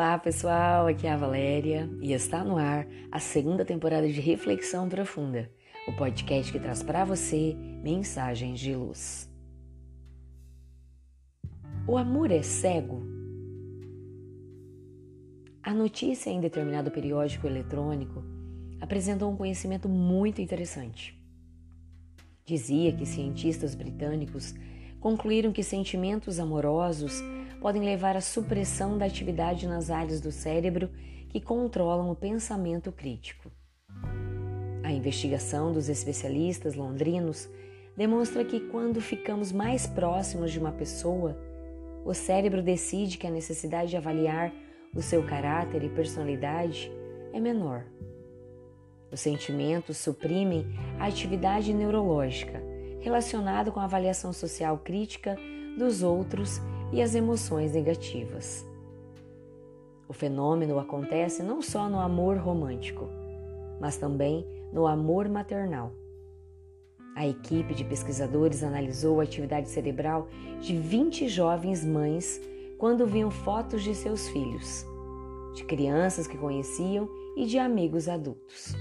Olá pessoal, aqui é a Valéria e está no ar a segunda temporada de Reflexão Profunda, o podcast que traz para você mensagens de luz. O amor é cego? A notícia em determinado periódico eletrônico apresentou um conhecimento muito interessante. Dizia que cientistas britânicos concluíram que sentimentos amorosos podem levar à supressão da atividade nas áreas do cérebro que controlam o pensamento crítico. A investigação dos especialistas londrinos demonstra que quando ficamos mais próximos de uma pessoa, o cérebro decide que a necessidade de avaliar o seu caráter e personalidade é menor. Os sentimentos suprimem a atividade neurológica relacionada com a avaliação social crítica dos outros e as emoções negativas. O fenômeno acontece não só no amor romântico, mas também no amor maternal. A equipe de pesquisadores analisou a atividade cerebral de 20 jovens mães quando viam fotos de seus filhos, de crianças que conheciam e de amigos adultos.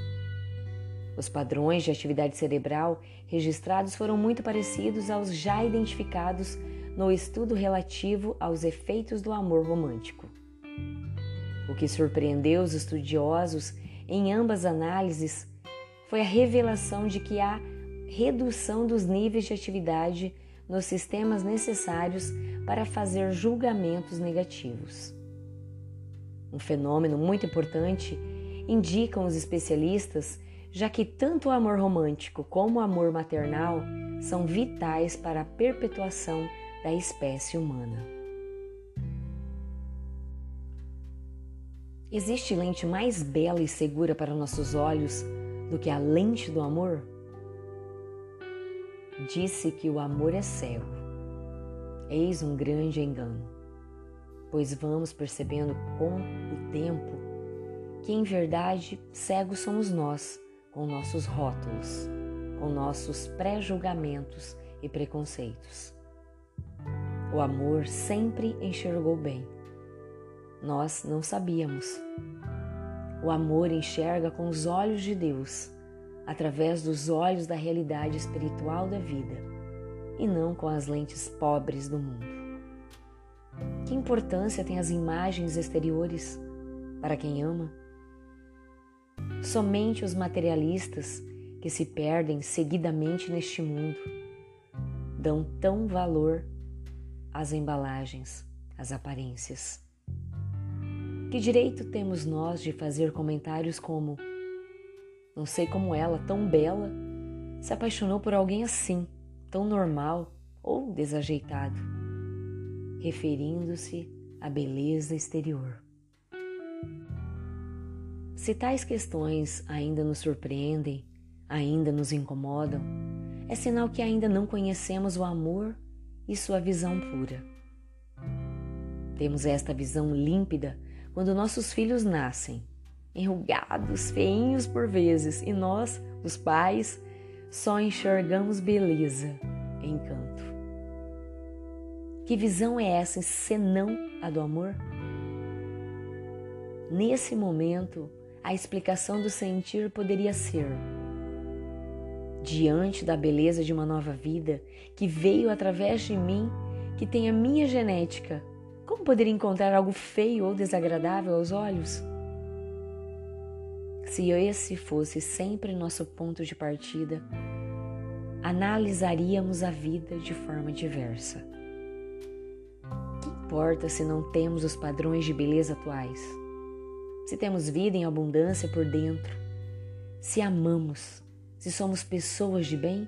Os padrões de atividade cerebral registrados foram muito parecidos aos já identificados no estudo relativo aos efeitos do amor romântico. O que surpreendeu os estudiosos em ambas análises foi a revelação de que há redução dos níveis de atividade nos sistemas necessários para fazer julgamentos negativos. Um fenômeno muito importante, indicam os especialistas, já que tanto o amor romântico como o amor maternal são vitais para a perpetuação da espécie humana. Existe lente mais bela e segura para nossos olhos do que a lente do amor? Disse que o amor é cego. Eis um grande engano, pois vamos percebendo com o tempo que, em verdade, cegos somos nós, com nossos rótulos, com nossos pré-julgamentos e preconceitos. O amor sempre enxergou bem. Nós não sabíamos. O amor enxerga com os olhos de Deus, através dos olhos da realidade espiritual da vida, e não com as lentes pobres do mundo. Que importância tem as imagens exteriores para quem ama? Somente os materialistas que se perdem seguidamente neste mundo dão tão valor as embalagens, as aparências. Que direito temos nós de fazer comentários como: Não sei como ela, tão bela, se apaixonou por alguém assim, tão normal ou desajeitado, referindo-se à beleza exterior. Se tais questões ainda nos surpreendem, ainda nos incomodam, é sinal que ainda não conhecemos o amor e sua visão pura. Temos esta visão límpida quando nossos filhos nascem, enrugados, feinhos por vezes, e nós, os pais, só enxergamos beleza, encanto. Que visão é essa senão a do amor? Nesse momento, a explicação do sentir poderia ser: diante da beleza de uma nova vida que veio através de mim, que tem a minha genética, como poderia encontrar algo feio ou desagradável aos olhos? Se esse fosse sempre nosso ponto de partida, analisaríamos a vida de forma diversa. Que importa se não temos os padrões de beleza atuais? Se temos vida em abundância por dentro, se amamos, se somos pessoas de bem?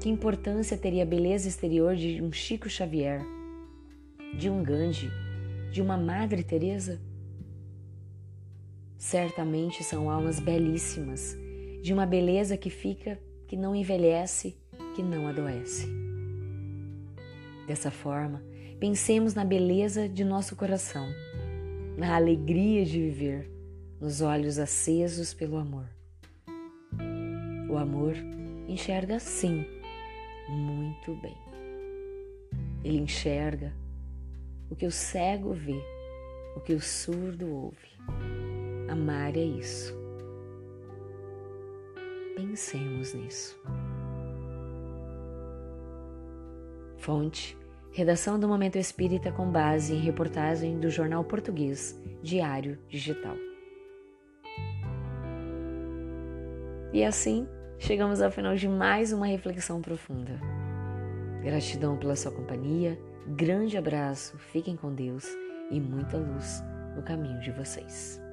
Que importância teria a beleza exterior de um Chico Xavier, de um Gandhi, de uma Madre Teresa? Certamente são almas belíssimas, de uma beleza que fica, que não envelhece, que não adoece. Dessa forma, pensemos na beleza de nosso coração, na alegria de viver, nos olhos acesos pelo amor. O amor enxerga sim muito bem. Ele enxerga o que o cego vê o que o surdo ouve. Amar é isso. Pensemos nisso. Fonte: Redação do Momento Espírita com base em reportagem do jornal português Diário Digital. E assim, chegamos ao final de mais uma reflexão profunda. Gratidão pela sua companhia, grande abraço, fiquem com Deus e muita luz no caminho de vocês.